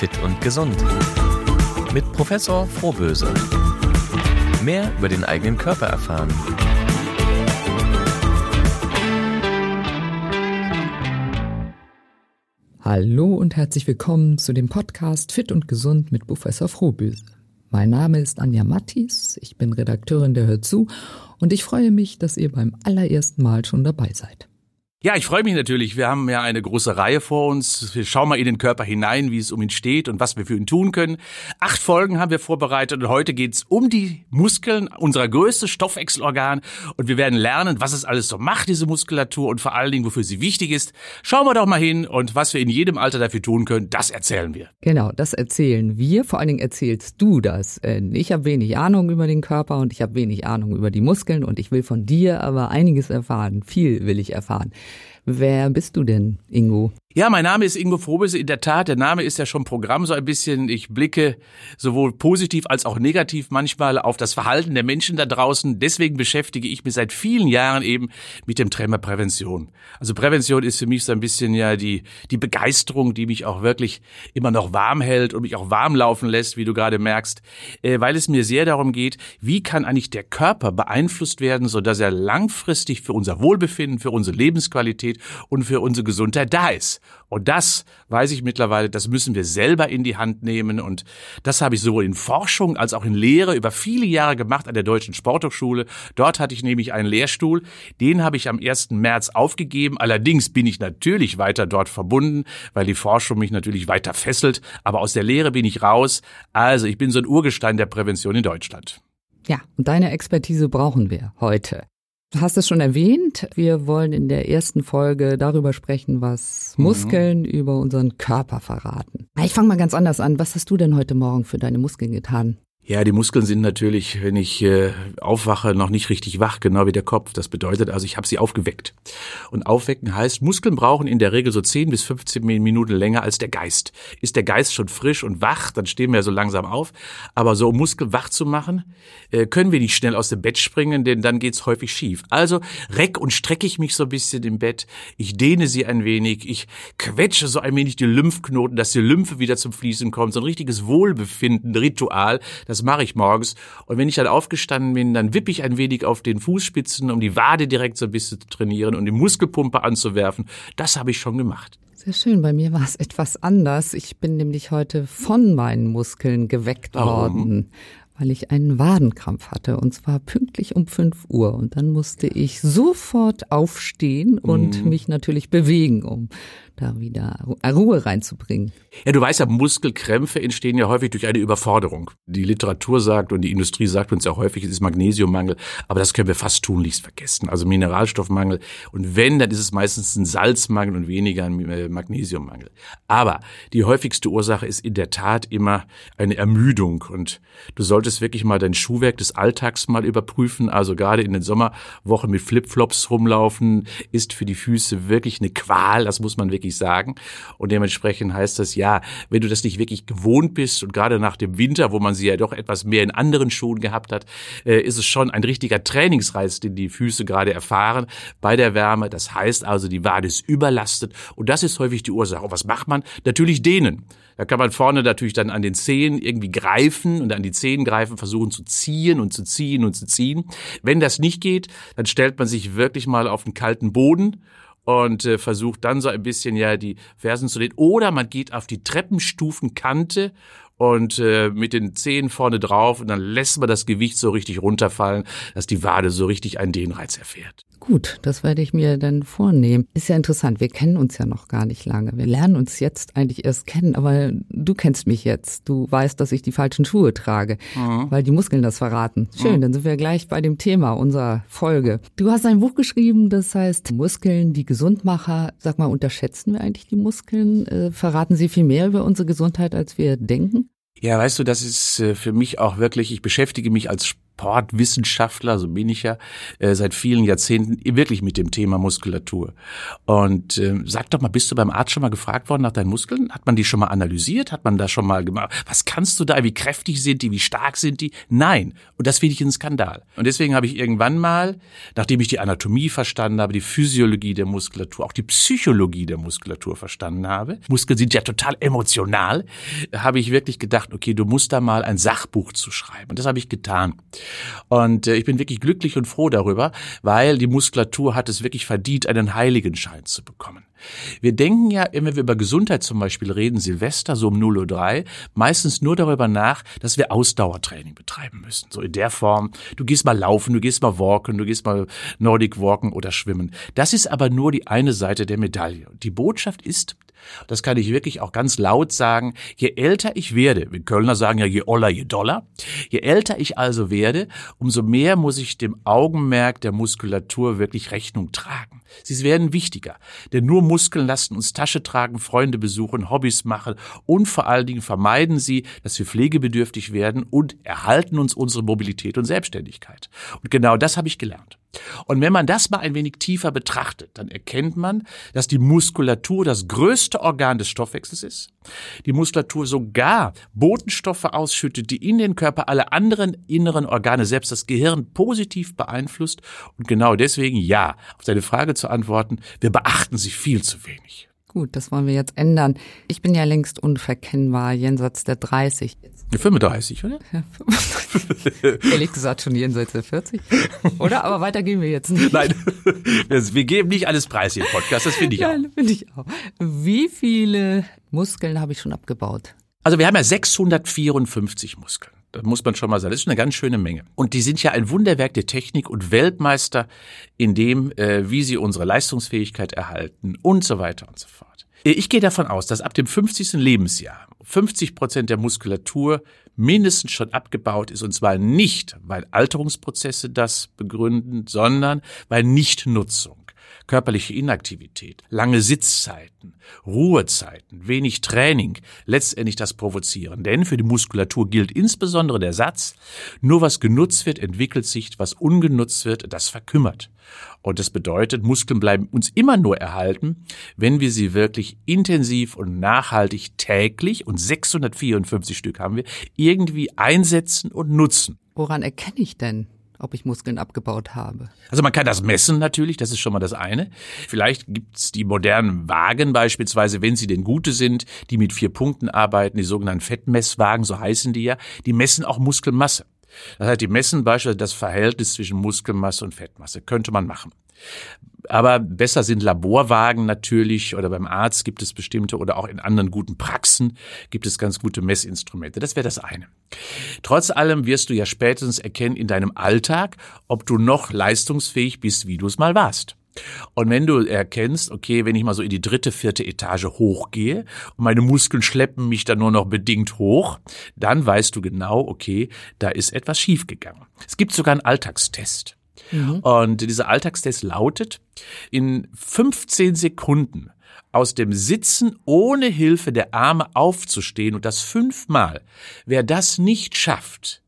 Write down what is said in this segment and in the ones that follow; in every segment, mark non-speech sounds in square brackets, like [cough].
Fit und Gesund mit Professor Frohböse. Mehr über den eigenen Körper erfahren. Hallo und herzlich willkommen zu dem Podcast Fit und Gesund mit Professor Frohböse. Mein Name ist Anja Mattis, ich bin Redakteurin der Hör zu und ich freue mich, dass ihr beim allerersten Mal schon dabei seid. Ja, ich freue mich natürlich. Wir haben ja eine große Reihe vor uns. Wir schauen mal in den Körper hinein, wie es um ihn steht und was wir für ihn tun können. Acht Folgen haben wir vorbereitet und heute geht's um die Muskeln, unser größtes Stoffwechselorgan. Und wir werden lernen, was es alles so macht, diese Muskulatur und vor allen Dingen, wofür sie wichtig ist. Schauen wir doch mal hin und was wir in jedem Alter dafür tun können, das erzählen wir. Genau, das erzählen wir. Vor allen Dingen erzählst du das. Äh, ich habe wenig Ahnung über den Körper und ich habe wenig Ahnung über die Muskeln und ich will von dir aber einiges erfahren. Viel will ich erfahren. Wer bist du denn, Ingo? Ja, mein Name ist Ingo Frobese. In der Tat, der Name ist ja schon Programm so ein bisschen. Ich blicke sowohl positiv als auch negativ manchmal auf das Verhalten der Menschen da draußen. Deswegen beschäftige ich mich seit vielen Jahren eben mit dem Thema Prävention. Also Prävention ist für mich so ein bisschen ja die, die Begeisterung, die mich auch wirklich immer noch warm hält und mich auch warm laufen lässt, wie du gerade merkst, äh, weil es mir sehr darum geht, wie kann eigentlich der Körper beeinflusst werden, so dass er langfristig für unser Wohlbefinden, für unsere Lebensqualität und für unsere Gesundheit da ist. Und das weiß ich mittlerweile, das müssen wir selber in die Hand nehmen. Und das habe ich sowohl in Forschung als auch in Lehre über viele Jahre gemacht an der Deutschen Sporthochschule. Dort hatte ich nämlich einen Lehrstuhl. Den habe ich am 1. März aufgegeben. Allerdings bin ich natürlich weiter dort verbunden, weil die Forschung mich natürlich weiter fesselt. Aber aus der Lehre bin ich raus. Also ich bin so ein Urgestein der Prävention in Deutschland. Ja, und deine Expertise brauchen wir heute. Du hast es schon erwähnt. Wir wollen in der ersten Folge darüber sprechen, was mhm. Muskeln mhm. über unseren Körper verraten. Ich fange mal ganz anders an. Was hast du denn heute Morgen für deine Muskeln getan? Ja, die Muskeln sind natürlich, wenn ich äh, aufwache, noch nicht richtig wach, genau wie der Kopf. Das bedeutet also, ich habe sie aufgeweckt. Und aufwecken heißt, Muskeln brauchen in der Regel so 10 bis 15 Minuten länger als der Geist. Ist der Geist schon frisch und wach, dann stehen wir so langsam auf. Aber so um Muskeln wach zu machen, äh, können wir nicht schnell aus dem Bett springen, denn dann geht's häufig schief. Also reck und strecke ich mich so ein bisschen im Bett. Ich dehne sie ein wenig. Ich quetsche so ein wenig die Lymphknoten, dass die Lymphe wieder zum Fließen kommt. So ein richtiges Wohlbefinden, Ritual. Das das mache ich morgens. Und wenn ich dann aufgestanden bin, dann wippe ich ein wenig auf den Fußspitzen, um die Wade direkt so ein bisschen zu trainieren und die Muskelpumpe anzuwerfen. Das habe ich schon gemacht. Sehr schön. Bei mir war es etwas anders. Ich bin nämlich heute von meinen Muskeln geweckt Warum? worden weil ich einen Wadenkrampf hatte und zwar pünktlich um 5 Uhr. Und dann musste ich sofort aufstehen und mhm. mich natürlich bewegen, um da wieder Ruhe reinzubringen. Ja, du weißt ja, Muskelkrämpfe entstehen ja häufig durch eine Überforderung. Die Literatur sagt und die Industrie sagt uns ja häufig, es ist Magnesiummangel, aber das können wir fast tunlichst vergessen. Also Mineralstoffmangel und wenn, dann ist es meistens ein Salzmangel und weniger ein äh, Magnesiummangel. Aber die häufigste Ursache ist in der Tat immer eine Ermüdung und du solltest wirklich mal dein Schuhwerk des Alltags mal überprüfen. Also gerade in den Sommerwochen mit Flipflops rumlaufen ist für die Füße wirklich eine Qual, das muss man wirklich wirklich sagen. Und dementsprechend heißt das ja, wenn du das nicht wirklich gewohnt bist und gerade nach dem Winter, wo man sie ja doch etwas mehr in anderen Schuhen gehabt hat, äh, ist es schon ein richtiger Trainingsreiz, den die Füße gerade erfahren bei der Wärme. Das heißt also, die Wade ist überlastet und das ist häufig die Ursache. Und was macht man? Natürlich dehnen. Da kann man vorne natürlich dann an den Zehen irgendwie greifen und an die Zehen greifen, versuchen zu ziehen und zu ziehen und zu ziehen. Wenn das nicht geht, dann stellt man sich wirklich mal auf den kalten Boden und äh, versucht dann so ein bisschen ja die Fersen zu lehnen. Oder man geht auf die Treppenstufenkante und äh, mit den Zehen vorne drauf und dann lässt man das Gewicht so richtig runterfallen, dass die Wade so richtig einen Dehnreiz erfährt. Gut, das werde ich mir dann vornehmen. Ist ja interessant, wir kennen uns ja noch gar nicht lange. Wir lernen uns jetzt eigentlich erst kennen, aber du kennst mich jetzt. Du weißt, dass ich die falschen Schuhe trage, mhm. weil die Muskeln das verraten. Schön, mhm. dann sind wir gleich bei dem Thema unserer Folge. Du hast ein Buch geschrieben, das heißt Muskeln, die Gesundmacher. Sag mal, unterschätzen wir eigentlich die Muskeln? Äh, verraten sie viel mehr über unsere Gesundheit, als wir denken? Ja, weißt du, das ist äh, für mich auch wirklich, ich beschäftige mich als Sportwissenschaftler, so bin ich ja, äh, seit vielen Jahrzehnten wirklich mit dem Thema Muskulatur. Und äh, sag doch mal, bist du beim Arzt schon mal gefragt worden nach deinen Muskeln? Hat man die schon mal analysiert? Hat man da schon mal gemacht? Was kannst du da? Wie kräftig sind die? Wie stark sind die? Nein. Und das finde ich ein Skandal. Und deswegen habe ich irgendwann mal, nachdem ich die Anatomie verstanden habe, die Physiologie der Muskulatur, auch die Psychologie der Muskulatur verstanden habe, Muskeln sind ja total emotional, habe ich wirklich gedacht, okay, du musst da mal ein Sachbuch zu schreiben. Und das habe ich getan. Und äh, ich bin wirklich glücklich und froh darüber, weil die Muskulatur hat es wirklich verdient, einen Heiligenschein zu bekommen. Wir denken ja, wenn wir über Gesundheit zum Beispiel reden, Silvester, so um 0.03 Uhr, meistens nur darüber nach, dass wir Ausdauertraining betreiben müssen. So in der Form, du gehst mal laufen, du gehst mal walken, du gehst mal Nordic walken oder schwimmen. Das ist aber nur die eine Seite der Medaille. Die Botschaft ist, das kann ich wirklich auch ganz laut sagen, je älter ich werde, wir Kölner sagen ja je oller, je doller, je älter ich also werde, umso mehr muss ich dem Augenmerk der Muskulatur wirklich Rechnung tragen. Sie werden wichtiger, denn nur Muskeln lassen uns Tasche tragen, Freunde besuchen, Hobbys machen und vor allen Dingen vermeiden sie, dass wir pflegebedürftig werden und erhalten uns unsere Mobilität und Selbstständigkeit. Und genau das habe ich gelernt. Und wenn man das mal ein wenig tiefer betrachtet, dann erkennt man, dass die Muskulatur das größte Organ des Stoffwechsels ist. Die Muskulatur sogar Botenstoffe ausschüttet, die in den Körper alle anderen inneren Organe, selbst das Gehirn, positiv beeinflusst. Und genau deswegen, ja, auf seine Frage zu antworten, wir beachten sie viel zu wenig. Gut, das wollen wir jetzt ändern. Ich bin ja längst unverkennbar, jenseits der 30. 35, oder? Ja, [laughs] Ehrlich gesagt schon jenseits der 40. Oder? Aber weiter gehen wir jetzt nicht. Nein, wir geben nicht alles preis hier im Podcast, das finde ich Nein, auch. finde ich auch. Wie viele Muskeln habe ich schon abgebaut? Also wir haben ja 654 Muskeln. Das muss man schon mal sagen. Das ist eine ganz schöne Menge. Und die sind ja ein Wunderwerk der Technik und Weltmeister in dem, äh, wie sie unsere Leistungsfähigkeit erhalten und so weiter und so fort. Äh, ich gehe davon aus, dass ab dem 50. Lebensjahr 50 Prozent der Muskulatur mindestens schon abgebaut ist. Und zwar nicht, weil Alterungsprozesse das begründen, sondern weil Nichtnutzung körperliche Inaktivität, lange Sitzzeiten, Ruhezeiten, wenig Training letztendlich das provozieren. Denn für die Muskulatur gilt insbesondere der Satz, nur was genutzt wird, entwickelt sich, was ungenutzt wird, das verkümmert. Und das bedeutet, Muskeln bleiben uns immer nur erhalten, wenn wir sie wirklich intensiv und nachhaltig täglich, und 654 Stück haben wir, irgendwie einsetzen und nutzen. Woran erkenne ich denn, ob ich Muskeln abgebaut habe. Also man kann das messen natürlich, das ist schon mal das eine. Vielleicht gibt's die modernen Wagen beispielsweise, wenn sie denn gute sind, die mit vier Punkten arbeiten, die sogenannten Fettmesswagen, so heißen die ja, die messen auch Muskelmasse. Das heißt, die messen beispielsweise das Verhältnis zwischen Muskelmasse und Fettmasse. Könnte man machen. Aber besser sind Laborwagen natürlich oder beim Arzt gibt es bestimmte oder auch in anderen guten Praxen gibt es ganz gute Messinstrumente. Das wäre das eine. Trotz allem wirst du ja spätestens erkennen in deinem Alltag, ob du noch leistungsfähig bist, wie du es mal warst. Und wenn du erkennst, okay, wenn ich mal so in die dritte, vierte Etage hochgehe und meine Muskeln schleppen mich dann nur noch bedingt hoch, dann weißt du genau, okay, da ist etwas schiefgegangen. Es gibt sogar einen Alltagstest. Mhm. Und dieser Alltagstest lautet, in 15 Sekunden aus dem Sitzen ohne Hilfe der Arme aufzustehen und das fünfmal. Wer das nicht schafft,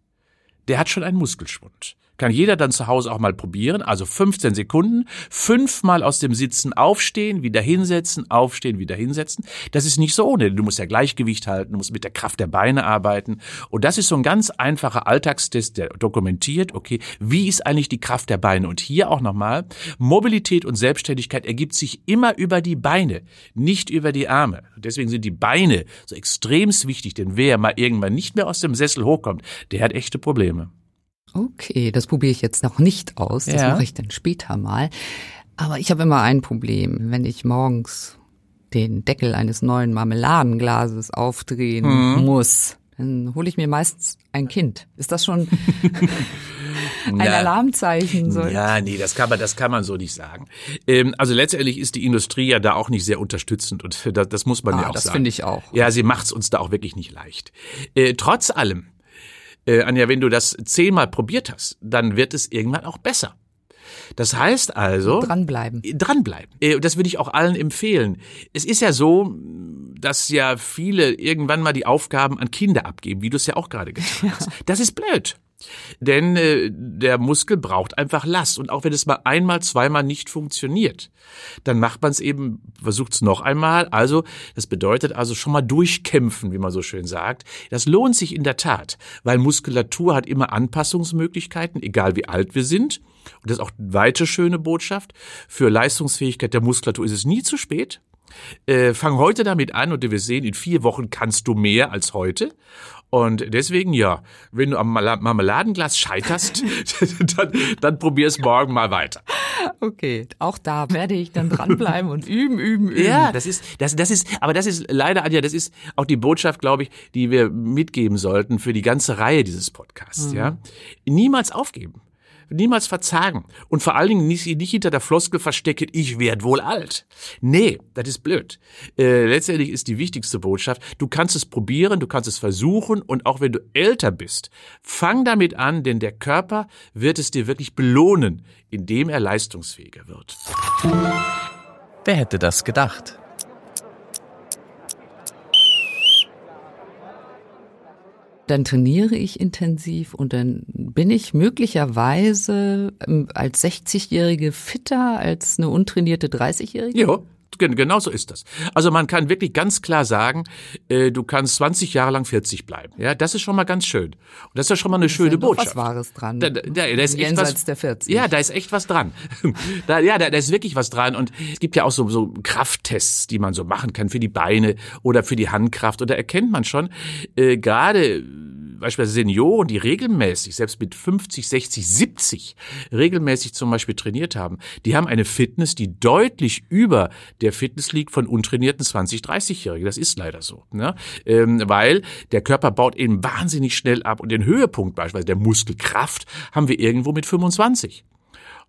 der hat schon einen Muskelschwund. Kann jeder dann zu Hause auch mal probieren. Also 15 Sekunden, fünfmal aus dem Sitzen aufstehen, wieder hinsetzen, aufstehen, wieder hinsetzen. Das ist nicht so ohne. Du musst ja Gleichgewicht halten, du musst mit der Kraft der Beine arbeiten. Und das ist so ein ganz einfacher Alltagstest, der dokumentiert, okay, wie ist eigentlich die Kraft der Beine? Und hier auch nochmal, Mobilität und Selbstständigkeit ergibt sich immer über die Beine, nicht über die Arme. Deswegen sind die Beine so extremst wichtig, denn wer mal irgendwann nicht mehr aus dem Sessel hochkommt, der hat echte Probleme. Okay, das probiere ich jetzt noch nicht aus. Das ja. mache ich dann später mal. Aber ich habe immer ein Problem, wenn ich morgens den Deckel eines neuen Marmeladenglases aufdrehen mhm. muss. Dann hole ich mir meistens ein Kind. Ist das schon [laughs] ein ja. Alarmzeichen? So? Ja, nee, das kann man, das kann man so nicht sagen. Ähm, also letztendlich ist die Industrie ja da auch nicht sehr unterstützend und das, das muss man ah, ja auch das sagen. Das finde ich auch. Ja, sie macht's uns da auch wirklich nicht leicht. Äh, trotz allem äh, Anja, wenn du das zehnmal probiert hast, dann wird es irgendwann auch besser. Das heißt also. Dranbleiben. Dranbleiben. Äh, das würde ich auch allen empfehlen. Es ist ja so, dass ja viele irgendwann mal die Aufgaben an Kinder abgeben, wie du es ja auch gerade getan hast. Das ist blöd. Denn äh, der Muskel braucht einfach Last. Und auch wenn es mal einmal, zweimal nicht funktioniert, dann macht man es eben, versucht es noch einmal. Also, das bedeutet also schon mal durchkämpfen, wie man so schön sagt. Das lohnt sich in der Tat, weil Muskulatur hat immer Anpassungsmöglichkeiten, egal wie alt wir sind. Und das ist auch eine weite schöne Botschaft. Für Leistungsfähigkeit der Muskulatur ist es nie zu spät. Äh, fang heute damit an und wir sehen, in vier Wochen kannst du mehr als heute. Und deswegen ja, wenn du am Marmeladenglas scheiterst, [laughs] dann, dann probier es morgen mal weiter. Okay, auch da werde ich dann dranbleiben und üben, üben, üben. Ja, das ist, das, das ist, aber das ist leider, Anja, das ist auch die Botschaft, glaube ich, die wir mitgeben sollten für die ganze Reihe dieses Podcasts. Mhm. Ja, niemals aufgeben niemals verzagen. Und vor allen Dingen nicht, nicht hinter der Floskel verstecken, ich werd wohl alt. Nee, das ist blöd. Äh, letztendlich ist die wichtigste Botschaft, du kannst es probieren, du kannst es versuchen und auch wenn du älter bist, fang damit an, denn der Körper wird es dir wirklich belohnen, indem er leistungsfähiger wird. Wer hätte das gedacht? Dann trainiere ich intensiv und dann bin ich möglicherweise ähm, als 60-Jährige fitter als eine untrainierte 30-Jährige? Ja. Genau so ist das. Also man kann wirklich ganz klar sagen, äh, du kannst 20 Jahre lang 40 bleiben. Ja, das ist schon mal ganz schön. Und das ist ja schon mal eine das schöne ist ja Botschaft. was Wahres dran. Da, da, da ist echt was, der 40. Ja, da ist echt was dran. [laughs] da, ja, da, da ist wirklich was dran. Und es gibt ja auch so, so Krafttests, die man so machen kann für die Beine oder für die Handkraft. Und da erkennt man schon, äh, gerade beispielsweise Senioren, die regelmäßig, selbst mit 50, 60, 70, regelmäßig zum Beispiel trainiert haben, die haben eine Fitness, die deutlich über der Fitness liegt von untrainierten 20, 30-Jährigen. Das ist leider so. Ne? Ähm, weil der Körper baut eben wahnsinnig schnell ab und den Höhepunkt beispielsweise der Muskelkraft haben wir irgendwo mit 25.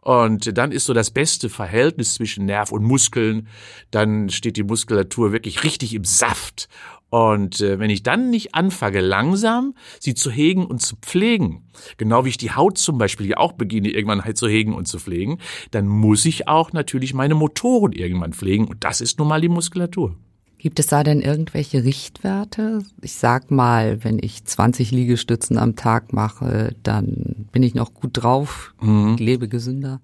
Und dann ist so das beste Verhältnis zwischen Nerv und Muskeln. Dann steht die Muskulatur wirklich richtig im Saft. Und äh, wenn ich dann nicht anfange, langsam sie zu hegen und zu pflegen, genau wie ich die Haut zum Beispiel ja auch beginne, irgendwann halt zu hegen und zu pflegen, dann muss ich auch natürlich meine Motoren irgendwann pflegen. Und das ist nun mal die Muskulatur. Gibt es da denn irgendwelche Richtwerte? Ich sag mal, wenn ich 20 Liegestützen am Tag mache, dann bin ich noch gut drauf, mhm. lebe gesünder.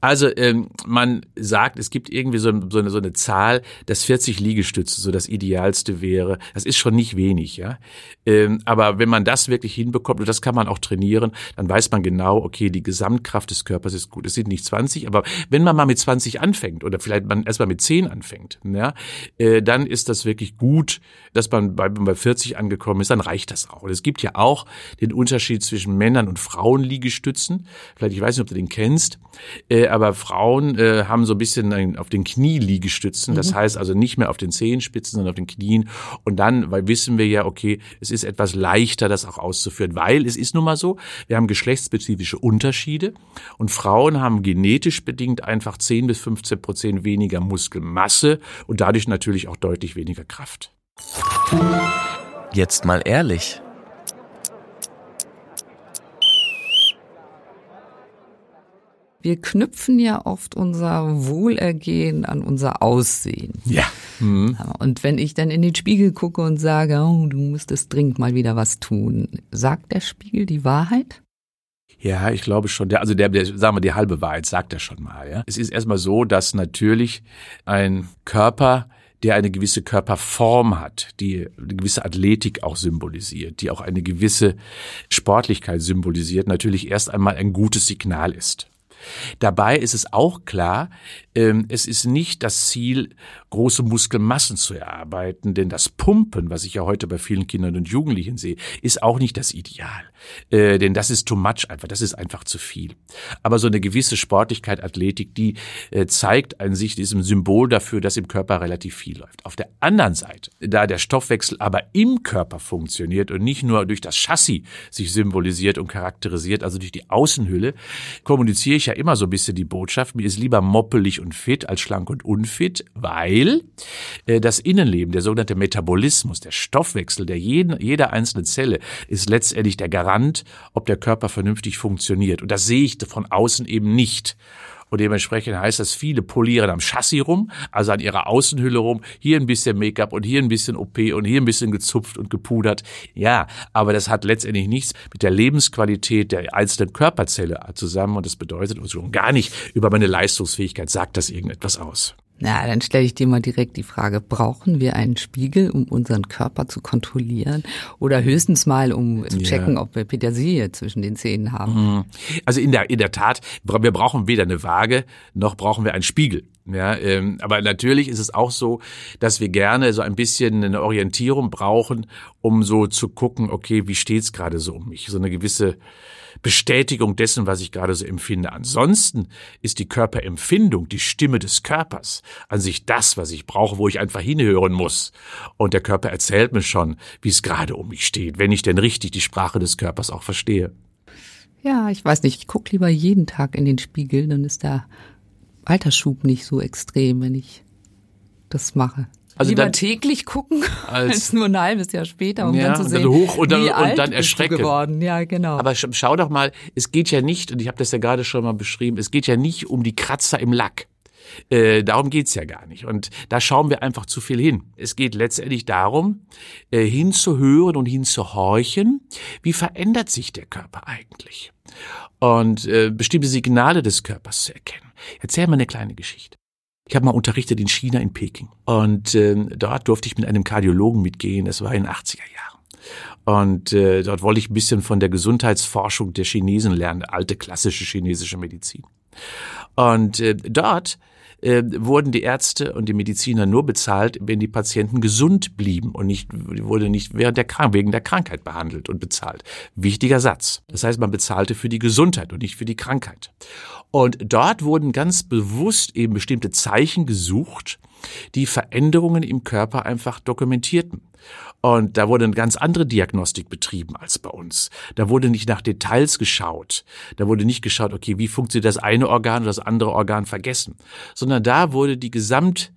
Also ähm, man sagt, es gibt irgendwie so, so, eine, so eine Zahl, dass 40 Liegestütze so das Idealste wäre. Das ist schon nicht wenig, ja. Ähm, aber wenn man das wirklich hinbekommt, und das kann man auch trainieren, dann weiß man genau, okay, die Gesamtkraft des Körpers ist gut. Es sind nicht 20, aber wenn man mal mit 20 anfängt oder vielleicht man erstmal mit 10 anfängt, ja, äh, dann ist das wirklich gut, dass man bei, bei 40 angekommen ist, dann reicht das auch. Und es gibt ja auch den Unterschied zwischen Männern und Frauen Liegestützen. Vielleicht, ich weiß nicht, ob du den kennst. Äh, aber Frauen äh, haben so ein bisschen ein, auf den Knieliegestützen. Das mhm. heißt also nicht mehr auf den Zehenspitzen, sondern auf den Knien. Und dann, weil wissen wir ja, okay, es ist etwas leichter, das auch auszuführen, weil es ist nun mal so, wir haben geschlechtsspezifische Unterschiede und Frauen haben genetisch bedingt einfach 10 bis 15 Prozent weniger Muskelmasse und dadurch natürlich auch deutlich weniger Kraft. Jetzt mal ehrlich. Wir knüpfen ja oft unser Wohlergehen an unser Aussehen. Ja. Mhm. Und wenn ich dann in den Spiegel gucke und sage, oh, du müsstest dringend mal wieder was tun, sagt der Spiegel die Wahrheit? Ja, ich glaube schon. Der, also der, der, sagen wir, die halbe Wahrheit sagt er schon mal. Ja. Es ist erstmal so, dass natürlich ein Körper der eine gewisse Körperform hat, die eine gewisse Athletik auch symbolisiert, die auch eine gewisse Sportlichkeit symbolisiert, natürlich erst einmal ein gutes Signal ist. Dabei ist es auch klar, ähm, es ist nicht das Ziel, große Muskelmassen zu erarbeiten, denn das Pumpen, was ich ja heute bei vielen Kindern und Jugendlichen sehe, ist auch nicht das Ideal. Äh, denn das ist too much einfach, das ist einfach zu viel. Aber so eine gewisse Sportlichkeit, Athletik, die äh, zeigt an sich diesem Symbol dafür, dass im Körper relativ viel läuft. Auf der anderen Seite, da der Stoffwechsel aber im Körper funktioniert und nicht nur durch das Chassis sich symbolisiert und charakterisiert, also durch die Außenhülle, kommuniziere ich ja immer so ein bisschen die Botschaft, mir ist lieber moppelig und fit als schlank und unfit, weil äh, das Innenleben, der sogenannte Metabolismus, der Stoffwechsel der jeden, jeder einzelnen Zelle ist letztendlich der Garant, ob der Körper vernünftig funktioniert. Und das sehe ich von außen eben nicht. Und dementsprechend heißt das, viele polieren am Chassis rum, also an ihrer Außenhülle rum, hier ein bisschen Make-up und hier ein bisschen OP und hier ein bisschen gezupft und gepudert. Ja, aber das hat letztendlich nichts mit der Lebensqualität der einzelnen Körperzelle zusammen und das bedeutet schon gar nicht über meine Leistungsfähigkeit sagt das irgendetwas aus. Na, dann stelle ich dir mal direkt die Frage, brauchen wir einen Spiegel, um unseren Körper zu kontrollieren oder höchstens mal, um zu checken, ja. ob wir Petersilie zwischen den Zähnen haben? Mhm. Also in der, in der Tat, wir brauchen weder eine Waage, noch brauchen wir einen Spiegel. Ja, ähm, aber natürlich ist es auch so, dass wir gerne so ein bisschen eine Orientierung brauchen, um so zu gucken, okay, wie steht's gerade so um mich? So eine gewisse Bestätigung dessen, was ich gerade so empfinde. Ansonsten ist die Körperempfindung, die Stimme des Körpers an sich das, was ich brauche, wo ich einfach hinhören muss. Und der Körper erzählt mir schon, wie es gerade um mich steht, wenn ich denn richtig die Sprache des Körpers auch verstehe. Ja, ich weiß nicht, ich gucke lieber jeden Tag in den Spiegel, dann ist der Altersschub nicht so extrem, wenn ich das mache. Also Lieber dann, täglich gucken als, [laughs] als, nur ein halbes Jahr später, um ja, dann zu sehen, und dann hoch und dann, wie alt und dann erschrecken. geworden. Ja, genau. Aber schau doch mal, es geht ja nicht, und ich habe das ja gerade schon mal beschrieben, es geht ja nicht um die Kratzer im Lack. Äh, darum geht's ja gar nicht. Und da schauen wir einfach zu viel hin. Es geht letztendlich darum, äh, hinzuhören und hinzuhorchen, wie verändert sich der Körper eigentlich? Und äh, bestimmte Signale des Körpers zu erkennen. Erzähl mal eine kleine Geschichte. Ich habe mal unterrichtet in China, in Peking. Und äh, dort durfte ich mit einem Kardiologen mitgehen. Das war in den 80er Jahren. Und äh, dort wollte ich ein bisschen von der Gesundheitsforschung der Chinesen lernen, alte klassische chinesische Medizin. Und äh, dort äh, wurden die Ärzte und die Mediziner nur bezahlt, wenn die Patienten gesund blieben und nicht wurde nicht während der Krank wegen der Krankheit behandelt und bezahlt. Wichtiger Satz. Das heißt, man bezahlte für die Gesundheit und nicht für die Krankheit. Und dort wurden ganz bewusst eben bestimmte Zeichen gesucht, die Veränderungen im Körper einfach dokumentierten. Und da wurde eine ganz andere Diagnostik betrieben als bei uns. Da wurde nicht nach Details geschaut. Da wurde nicht geschaut, okay, wie funktioniert das eine Organ oder das andere Organ vergessen, sondern da wurde die Gesamt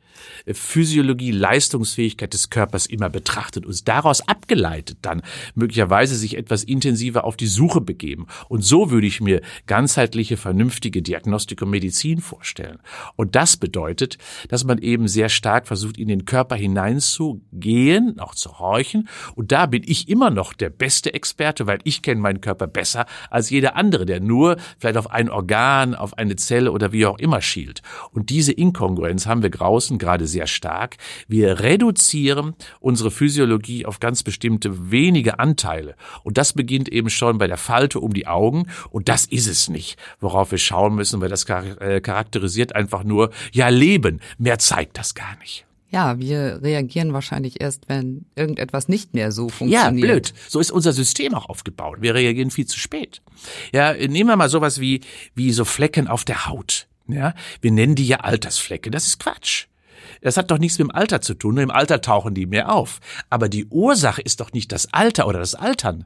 Physiologie, Leistungsfähigkeit des Körpers immer betrachtet und daraus abgeleitet dann möglicherweise sich etwas intensiver auf die Suche begeben. Und so würde ich mir ganzheitliche, vernünftige Diagnostik und Medizin vorstellen. Und das bedeutet, dass man eben sehr stark versucht, in den Körper hineinzugehen, auch zu horchen. Und da bin ich immer noch der beste Experte, weil ich kenne meinen Körper besser als jeder andere, der nur vielleicht auf ein Organ, auf eine Zelle oder wie auch immer schielt. Und diese Inkongruenz haben wir draußen gerade sehr stark. Wir reduzieren unsere Physiologie auf ganz bestimmte wenige Anteile. Und das beginnt eben schon bei der Falte um die Augen. Und das ist es nicht, worauf wir schauen müssen, weil das äh, charakterisiert einfach nur, ja, Leben. Mehr zeigt das gar nicht. Ja, wir reagieren wahrscheinlich erst, wenn irgendetwas nicht mehr so funktioniert. Ja, blöd. So ist unser System auch aufgebaut. Wir reagieren viel zu spät. Ja, nehmen wir mal sowas wie, wie so Flecken auf der Haut. Ja, wir nennen die ja Altersflecke. Das ist Quatsch. Das hat doch nichts mit dem Alter zu tun, nur im Alter tauchen die mehr auf. Aber die Ursache ist doch nicht das Alter oder das Altern.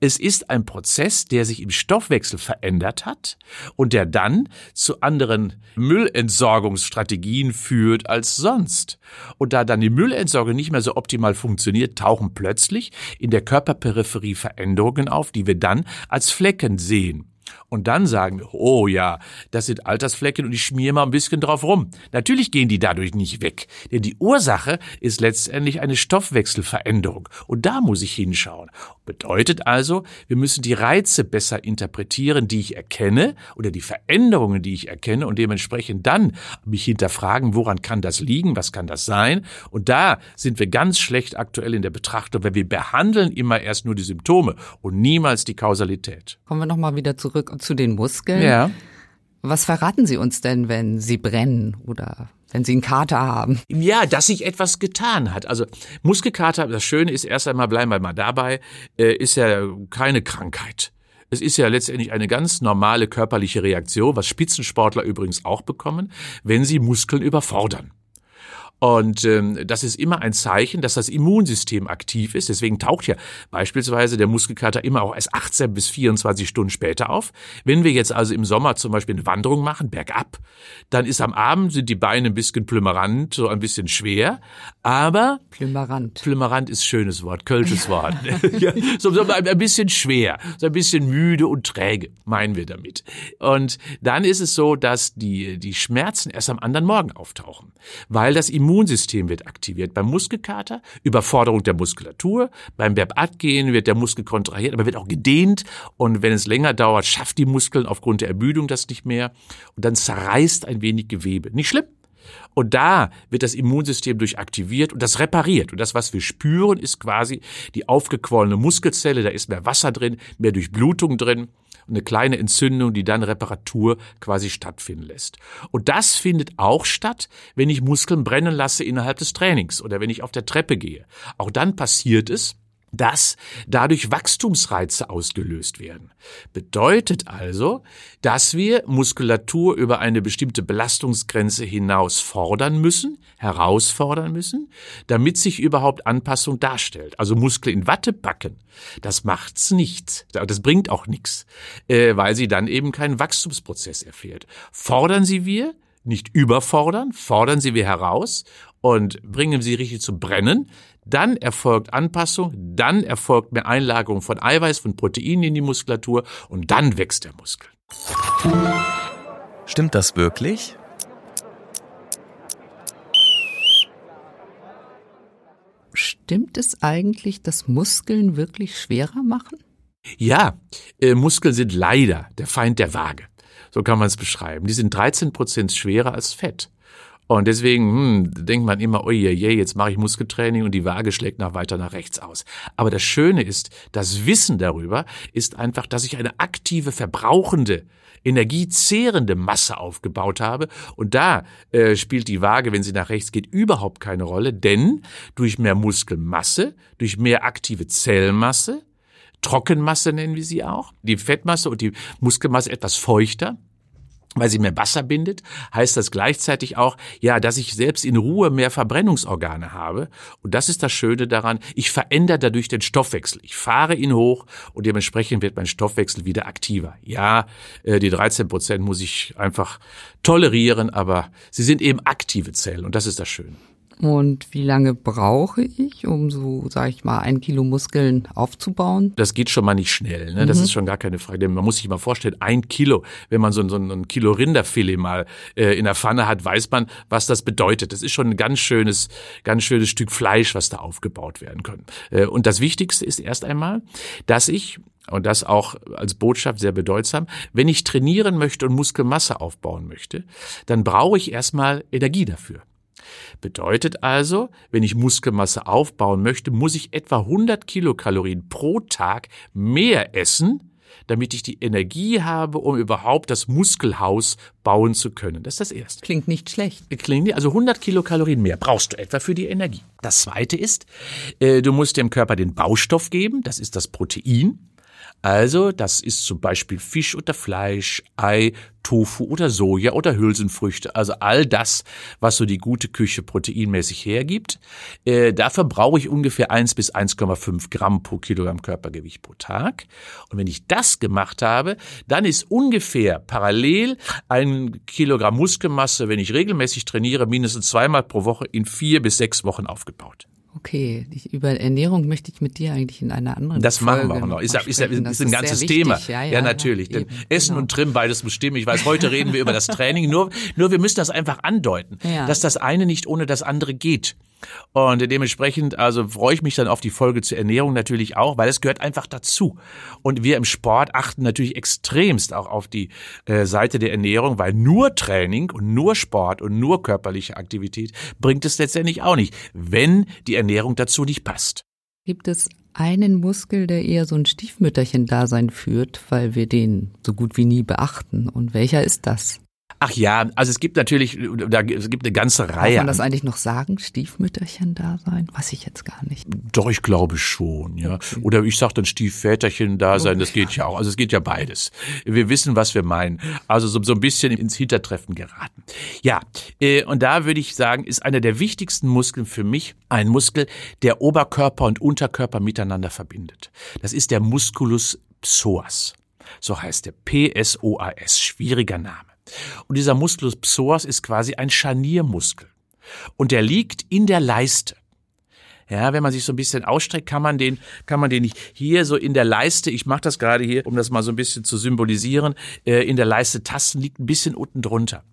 Es ist ein Prozess, der sich im Stoffwechsel verändert hat und der dann zu anderen Müllentsorgungsstrategien führt als sonst. Und da dann die Müllentsorgung nicht mehr so optimal funktioniert, tauchen plötzlich in der Körperperipherie Veränderungen auf, die wir dann als Flecken sehen. Und dann sagen wir, oh ja, das sind Altersflecken und ich schmier mal ein bisschen drauf rum. Natürlich gehen die dadurch nicht weg, denn die Ursache ist letztendlich eine Stoffwechselveränderung. Und da muss ich hinschauen. Bedeutet also, wir müssen die Reize besser interpretieren, die ich erkenne oder die Veränderungen, die ich erkenne und dementsprechend dann mich hinterfragen, woran kann das liegen, was kann das sein? Und da sind wir ganz schlecht aktuell in der Betrachtung, weil wir behandeln immer erst nur die Symptome und niemals die Kausalität. Kommen wir nochmal wieder zurück zu den Muskeln. Ja. Was verraten Sie uns denn, wenn Sie brennen oder wenn Sie einen Kater haben? Ja, dass sich etwas getan hat. Also Muskelkater, das Schöne ist erst einmal, bleiben wir mal dabei, äh, ist ja keine Krankheit. Es ist ja letztendlich eine ganz normale körperliche Reaktion, was Spitzensportler übrigens auch bekommen, wenn sie Muskeln überfordern. Und ähm, das ist immer ein Zeichen, dass das Immunsystem aktiv ist. Deswegen taucht ja beispielsweise der Muskelkater immer auch erst 18 bis 24 Stunden später auf. Wenn wir jetzt also im Sommer zum Beispiel eine Wanderung machen, bergab, dann ist am Abend sind die Beine ein bisschen plümerant, so ein bisschen schwer. Aber Plümerant. Plümerant ist schönes Wort, kölsches Wort. [laughs] ja, so, so ein bisschen schwer, so ein bisschen müde und träge, meinen wir damit. Und dann ist es so, dass die, die Schmerzen erst am anderen Morgen auftauchen, weil das Immunsystem Immunsystem wird aktiviert. Beim Muskelkater Überforderung der Muskulatur. Beim Bergabgehen wird der Muskel kontrahiert, aber wird auch gedehnt. Und wenn es länger dauert, schafft die Muskeln aufgrund der Ermüdung das nicht mehr. Und dann zerreißt ein wenig Gewebe. Nicht schlimm. Und da wird das Immunsystem durchaktiviert und das repariert. Und das, was wir spüren, ist quasi die aufgequollene Muskelzelle. Da ist mehr Wasser drin, mehr Durchblutung drin eine kleine Entzündung, die dann Reparatur quasi stattfinden lässt. Und das findet auch statt, wenn ich Muskeln brennen lasse innerhalb des Trainings oder wenn ich auf der Treppe gehe. Auch dann passiert es, dass dadurch Wachstumsreize ausgelöst werden. Bedeutet also, dass wir Muskulatur über eine bestimmte Belastungsgrenze hinaus fordern müssen, herausfordern müssen, damit sich überhaupt Anpassung darstellt. Also Muskel in Watte packen, das macht's nicht. Das bringt auch nichts, äh, weil sie dann eben keinen Wachstumsprozess erfährt. Fordern sie wir, nicht überfordern, fordern sie wir heraus und bringen sie richtig zu brennen, dann erfolgt Anpassung, dann erfolgt mehr Einlagerung von Eiweiß, von Proteinen in die Muskulatur und dann wächst der Muskel. Stimmt das wirklich? Stimmt es eigentlich, dass Muskeln wirklich schwerer machen? Ja, äh, Muskeln sind leider der Feind der Waage. So kann man es beschreiben. Die sind 13 Prozent schwerer als Fett. Und deswegen hm, denkt man immer, oh je, je, jetzt mache ich Muskeltraining und die Waage schlägt nach weiter nach rechts aus. Aber das Schöne ist, das Wissen darüber ist einfach, dass ich eine aktive, verbrauchende, energiezehrende Masse aufgebaut habe. Und da äh, spielt die Waage, wenn sie nach rechts geht, überhaupt keine Rolle, denn durch mehr Muskelmasse, durch mehr aktive Zellmasse, Trockenmasse nennen wir sie auch, die Fettmasse und die Muskelmasse etwas feuchter, weil sie mehr Wasser bindet, heißt das gleichzeitig auch, ja, dass ich selbst in Ruhe mehr Verbrennungsorgane habe. Und das ist das Schöne daran, ich verändere dadurch den Stoffwechsel. Ich fahre ihn hoch und dementsprechend wird mein Stoffwechsel wieder aktiver. Ja, äh, die 13 Prozent muss ich einfach tolerieren, aber sie sind eben aktive Zellen und das ist das Schöne. Und wie lange brauche ich, um so, sage ich mal, ein Kilo Muskeln aufzubauen? Das geht schon mal nicht schnell. Ne? Das mhm. ist schon gar keine Frage. Denn man muss sich mal vorstellen, ein Kilo, wenn man so, so ein Kilo Rinderfilet mal äh, in der Pfanne hat, weiß man, was das bedeutet. Das ist schon ein ganz schönes, ganz schönes Stück Fleisch, was da aufgebaut werden kann. Äh, und das Wichtigste ist erst einmal, dass ich und das auch als Botschaft sehr bedeutsam, wenn ich trainieren möchte und Muskelmasse aufbauen möchte, dann brauche ich erstmal Energie dafür. Bedeutet also, wenn ich Muskelmasse aufbauen möchte, muss ich etwa 100 Kilokalorien pro Tag mehr essen, damit ich die Energie habe, um überhaupt das Muskelhaus bauen zu können. Das ist das Erste. Klingt nicht schlecht. Klingt nicht, also 100 Kilokalorien mehr brauchst du etwa für die Energie. Das Zweite ist, äh, du musst dem Körper den Baustoff geben, das ist das Protein. Also, das ist zum Beispiel Fisch oder Fleisch, Ei, Tofu oder Soja oder Hülsenfrüchte. Also all das, was so die gute Küche proteinmäßig hergibt. Äh, dafür brauche ich ungefähr 1 bis 1,5 Gramm pro Kilogramm Körpergewicht pro Tag. Und wenn ich das gemacht habe, dann ist ungefähr parallel ein Kilogramm Muskelmasse, wenn ich regelmäßig trainiere, mindestens zweimal pro Woche in vier bis sechs Wochen aufgebaut. Okay, über Ernährung möchte ich mit dir eigentlich in einer anderen Das Folge machen wir auch noch. Ist, ist, ist, ist ein ganzes Thema. Ja, ja, ja natürlich. Ja, Denn Essen genau. und Trim, beides muss stimmen. Ich weiß, heute reden wir über das [laughs] Training. Nur, nur wir müssen das einfach andeuten, dass das eine nicht ohne das andere geht. Und dementsprechend, also freue ich mich dann auf die Folge zur Ernährung natürlich auch, weil es gehört einfach dazu. Und wir im Sport achten natürlich extremst auch auf die äh, Seite der Ernährung, weil nur Training und nur Sport und nur körperliche Aktivität bringt es letztendlich auch nicht, wenn die Ernährung dazu nicht passt. Gibt es einen Muskel, der eher so ein Stiefmütterchen-Dasein führt, weil wir den so gut wie nie beachten? Und welcher ist das? Ach ja, also es gibt natürlich, da, es gibt eine ganze Reihe. Kann man das eigentlich noch sagen, Stiefmütterchen da sein? Weiß ich jetzt gar nicht. Doch, ich glaube schon, ja. Okay. Oder ich sag dann Stiefväterchen da sein, das geht ja auch. Also es geht ja beides. Wir wissen, was wir meinen. Also so, so ein bisschen ins Hintertreffen geraten. Ja, äh, und da würde ich sagen, ist einer der wichtigsten Muskeln für mich ein Muskel, der Oberkörper und Unterkörper miteinander verbindet. Das ist der Musculus psoas. So heißt der P-S-O-A-S. Schwieriger Name. Und dieser Musculus psoas ist quasi ein Scharniermuskel. Und der liegt in der Leiste. Ja, wenn man sich so ein bisschen ausstreckt, kann man den, kann man den nicht hier so in der Leiste, ich mache das gerade hier, um das mal so ein bisschen zu symbolisieren, äh, in der Leiste tasten, liegt ein bisschen unten drunter.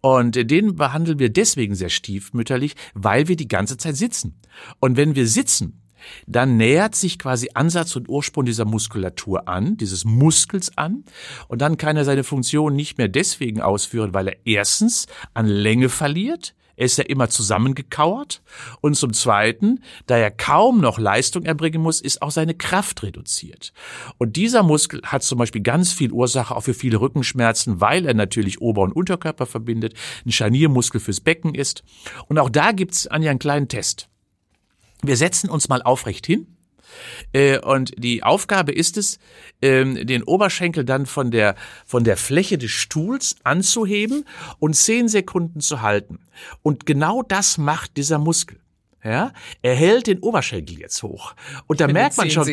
Und äh, den behandeln wir deswegen sehr stiefmütterlich, weil wir die ganze Zeit sitzen. Und wenn wir sitzen, dann nähert sich quasi Ansatz und Ursprung dieser Muskulatur an, dieses Muskels an, und dann kann er seine Funktion nicht mehr deswegen ausführen, weil er erstens an Länge verliert, er ist ja immer zusammengekauert. Und zum Zweiten, da er kaum noch Leistung erbringen muss, ist auch seine Kraft reduziert. Und dieser Muskel hat zum Beispiel ganz viel Ursache auch für viele Rückenschmerzen, weil er natürlich Ober- und Unterkörper verbindet, ein Scharniermuskel fürs Becken ist. Und auch da gibt's Anja einen kleinen Test. Wir setzen uns mal aufrecht hin. Äh, und die Aufgabe ist es, ähm, den Oberschenkel dann von der, von der Fläche des Stuhls anzuheben und zehn Sekunden zu halten. Und genau das macht dieser Muskel. Ja, er hält den Oberschenkel jetzt hoch. Und da merkt man schon,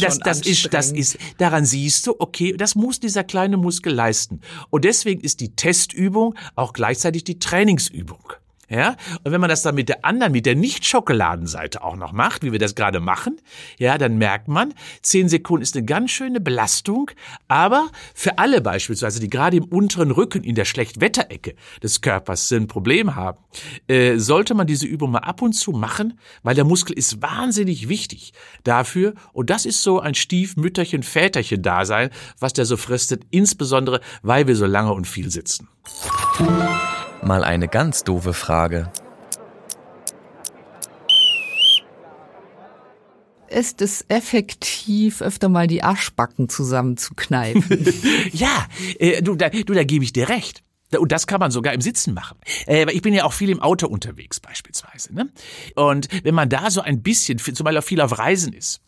das, das ist, das ist, daran siehst du, okay, das muss dieser kleine Muskel leisten. Und deswegen ist die Testübung auch gleichzeitig die Trainingsübung. Ja, und wenn man das dann mit der anderen, mit der Nicht-Schokoladenseite auch noch macht, wie wir das gerade machen, ja, dann merkt man, zehn Sekunden ist eine ganz schöne Belastung, aber für alle beispielsweise, die gerade im unteren Rücken in der Schlechtwetterecke des Körpers ein Problem haben, äh, sollte man diese Übung mal ab und zu machen, weil der Muskel ist wahnsinnig wichtig dafür. Und das ist so ein Stiefmütterchen, Väterchen Dasein, was der so fristet, insbesondere weil wir so lange und viel sitzen. Mal eine ganz doofe Frage. ist es effektiv, öfter mal die Arschbacken zusammenzukneifen. [laughs] ja, äh, du, da, du, da gebe ich dir recht. Und das kann man sogar im Sitzen machen. Äh, ich bin ja auch viel im Auto unterwegs beispielsweise. Ne? Und wenn man da so ein bisschen, zumal auch viel auf Reisen ist,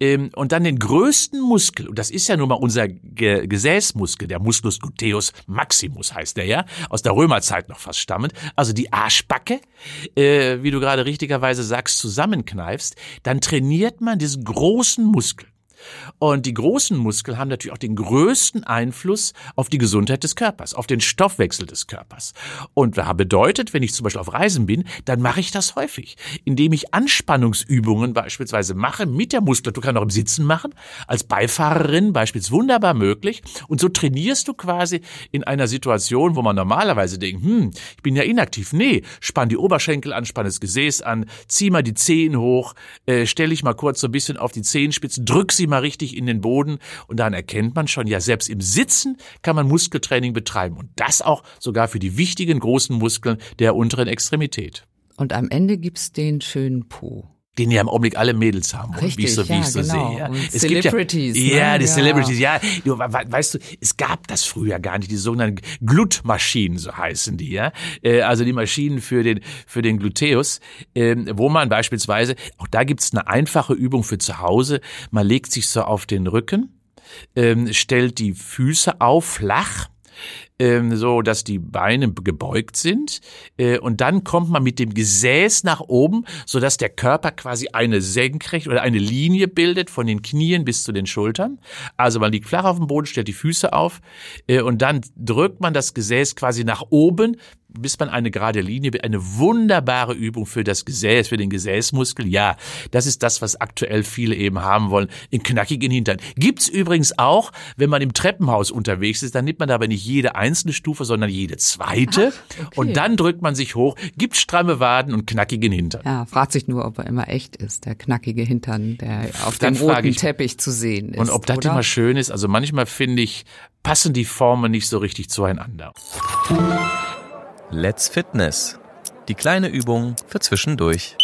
ähm, und dann den größten Muskel, und das ist ja nun mal unser Ge Gesäßmuskel, der Musculus gluteus maximus heißt der ja, aus der Römerzeit noch fast stammend, also die Arschbacke, äh, wie du gerade richtigerweise sagst, zusammenkneifst, dann trainiert man diesen großen Muskel. Und die großen Muskeln haben natürlich auch den größten Einfluss auf die Gesundheit des Körpers, auf den Stoffwechsel des Körpers. Und das bedeutet, wenn ich zum Beispiel auf Reisen bin, dann mache ich das häufig, indem ich Anspannungsübungen beispielsweise mache mit der Muskulatur, kann auch im Sitzen machen, als Beifahrerin beispielsweise wunderbar möglich. Und so trainierst du quasi in einer Situation, wo man normalerweise denkt, hm, ich bin ja inaktiv. Nee, spann die Oberschenkel an, spann das Gesäß an, zieh mal die Zehen hoch, äh, stell dich mal kurz so ein bisschen auf die Zehenspitzen, drück sie mal richtig in den Boden und dann erkennt man schon, ja, selbst im Sitzen kann man Muskeltraining betreiben und das auch sogar für die wichtigen großen Muskeln der unteren Extremität. Und am Ende gibt's den schönen Po den ja im Augenblick alle Mädels haben, Richtig, wie ich so, wie ja, ich so genau. sehe. Ja. Und es Celebrities. Gibt ja, ja, ne? die ja. Celebrities, ja. Du, weißt du, es gab das früher gar nicht, die sogenannten Glutmaschinen, so heißen die, ja. Äh, also die Maschinen für den, für den Gluteus, ähm, wo man beispielsweise, auch da gibt's eine einfache Übung für zu Hause, man legt sich so auf den Rücken, ähm, stellt die Füße auf, flach, ähm, so dass die Beine gebeugt sind äh, und dann kommt man mit dem Gesäß nach oben, so dass der Körper quasi eine senkrecht oder eine Linie bildet von den Knien bis zu den Schultern. Also man liegt flach auf dem Boden, stellt die Füße auf äh, und dann drückt man das Gesäß quasi nach oben bis man eine gerade Linie, eine wunderbare Übung für das Gesäß, für den Gesäßmuskel. Ja, das ist das, was aktuell viele eben haben wollen, in knackigen Hintern. Gibt's übrigens auch, wenn man im Treppenhaus unterwegs ist, dann nimmt man aber nicht jede einzelne Stufe, sondern jede zweite. Ach, okay. Und dann drückt man sich hoch, gibt stramme Waden und knackigen Hintern. Ja, fragt sich nur, ob er immer echt ist, der knackige Hintern, der auf Dann dem roten ich- Teppich zu sehen ist. Und ob das oder? immer schön ist, also manchmal finde ich, passen die Formen nicht so richtig zueinander. Let's Fitness. Die kleine Übung für zwischendurch.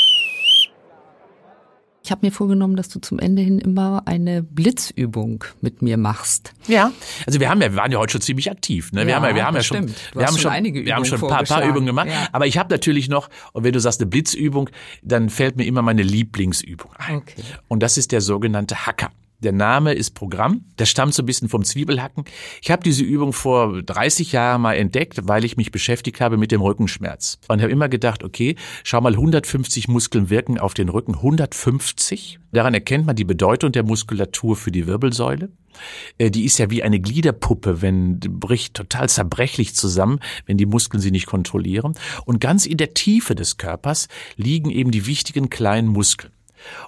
Ich habe mir vorgenommen, dass du zum Ende hin immer eine Blitzübung mit mir machst. Ja, also wir haben ja, wir waren ja heute schon ziemlich aktiv. Ne? Wir Ja, haben ja, wir haben ja das schon, stimmt. Wir haben schon schon, einige wir haben schon ein Übungen paar, paar. Übungen gemacht. Ja. Aber ich habe natürlich noch, und wenn du sagst eine Blitzübung, dann fällt mir immer meine Lieblingsübung ein. Okay. Und das ist der sogenannte Hacker. Der Name ist Programm. Das stammt so ein bisschen vom Zwiebelhacken. Ich habe diese Übung vor 30 Jahren mal entdeckt, weil ich mich beschäftigt habe mit dem Rückenschmerz. Und habe immer gedacht, okay, schau mal, 150 Muskeln wirken auf den Rücken. 150? Daran erkennt man die Bedeutung der Muskulatur für die Wirbelsäule. Äh, Die ist ja wie eine Gliederpuppe, wenn bricht total zerbrechlich zusammen, wenn die Muskeln sie nicht kontrollieren. Und ganz in der Tiefe des Körpers liegen eben die wichtigen kleinen Muskeln.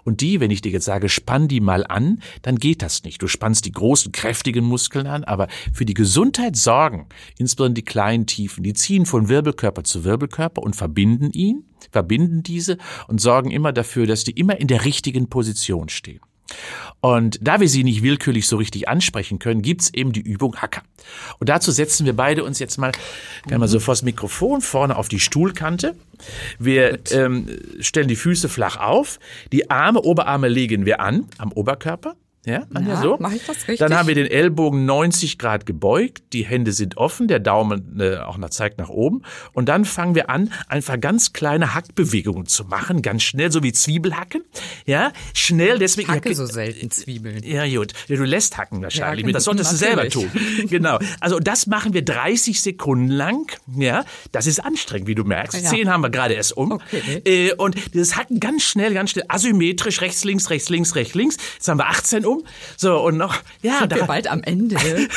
Und die, wenn ich dir jetzt sage, spann die mal an, dann geht das nicht. Du spannst die großen, kräftigen Muskeln an, aber für die Gesundheit sorgen, insbesondere die kleinen Tiefen, die ziehen von Wirbelkörper zu Wirbelkörper und verbinden ihn, verbinden diese und sorgen immer dafür, dass die immer in der richtigen Position stehen. Und da wir sie nicht willkürlich so richtig ansprechen können, gibt's eben die Übung Hacker. Und dazu setzen wir beide uns jetzt mal, gerne mal so vor das Mikrofon vorne auf die Stuhlkante. Wir ähm, stellen die Füße flach auf, die Arme, Oberarme legen wir an am Oberkörper. Ja, Anja, Ja, so. mach ich das richtig? Dann haben wir den Ellbogen 90 Grad gebeugt, die Hände sind offen, der Daumen äh, auch nach, zeigt nach oben. Und dann fangen wir an, einfach ganz kleine Hackbewegungen zu machen, ganz schnell, so wie Zwiebelhacken. Ja, schnell, deswegen. Hacke so selten Zwiebeln. Ja, gut. Ja, Du lässt hacken wahrscheinlich. Ja, das solltest du selber tun. [laughs] Genau. Also das machen wir 30 Sekunden lang. Ja, das ist anstrengend, wie du merkst. Ja. Zehn haben wir gerade erst um. Okay. Äh, und dieses Hacken ganz schnell, ganz schnell, asymmetrisch, rechts, links, rechts, links, rechts, links. Jetzt haben wir 18 um. So, und noch, ja, Sind wir da, bald am Ende? [laughs]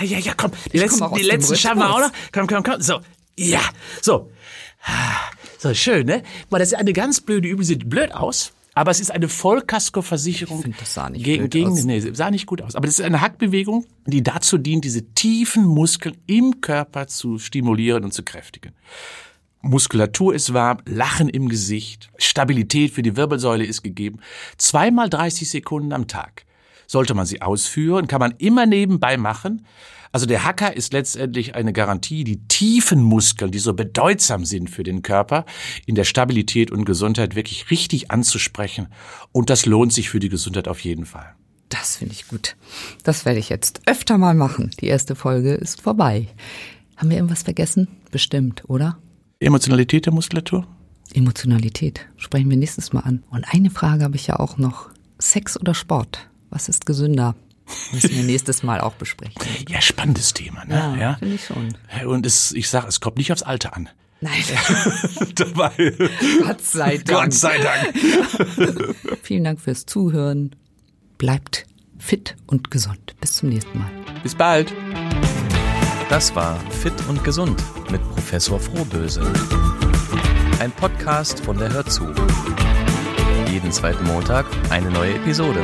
ja, ja, komm. Die Ich letzten, die letzten schaffen wir auch noch. Komm, komm, komm. So. Ja. So. So, schön, ne? Weil das ist eine ganz blöde Übung. Sieht blöd aus. Aber es ist eine Vollkaskoversicherung. Ich find, das sah nicht gegen, blöd gegen, aus. Nee, sah nicht gut aus. Aber das ist eine Hackbewegung, die dazu dient, diese tiefen Muskeln im Körper zu stimulieren und zu kräftigen. Muskulatur ist warm, Lachen im Gesicht, Stabilität für die Wirbelsäule ist gegeben. Zweimal 30 Sekunden am Tag. Sollte man sie ausführen, kann man immer nebenbei machen. Also der Hacker ist letztendlich eine Garantie, die tiefen Muskeln, die so bedeutsam sind für den Körper, in der Stabilität und Gesundheit wirklich richtig anzusprechen. Und das lohnt sich für die Gesundheit auf jeden Fall. Das finde ich gut. Das werde ich jetzt öfter mal machen. Die erste Folge ist vorbei. Haben wir irgendwas vergessen? Bestimmt, oder? Emotionalität der Muskulatur? Emotionalität sprechen wir nächstes Mal an. Und eine Frage habe ich ja auch noch. Sex oder Sport? Was ist gesünder? Müssen wir nächstes Mal auch besprechen. [laughs] Ja, spannendes Thema, ne? Ja, Ja. finde ich schon. Und es, ich sage, es kommt nicht aufs Alter an. Nein, [laughs] Dabei. Gott sei Dank. Gott sei Dank. [laughs] Vielen Dank fürs Zuhören. Bleibt fit und gesund. Bis zum nächsten Mal. Bis bald. Das war Fit und Gesund mit Professor Frohböse. Ein Podcast von der Hörzu. Jeden zweiten Montag eine neue Episode.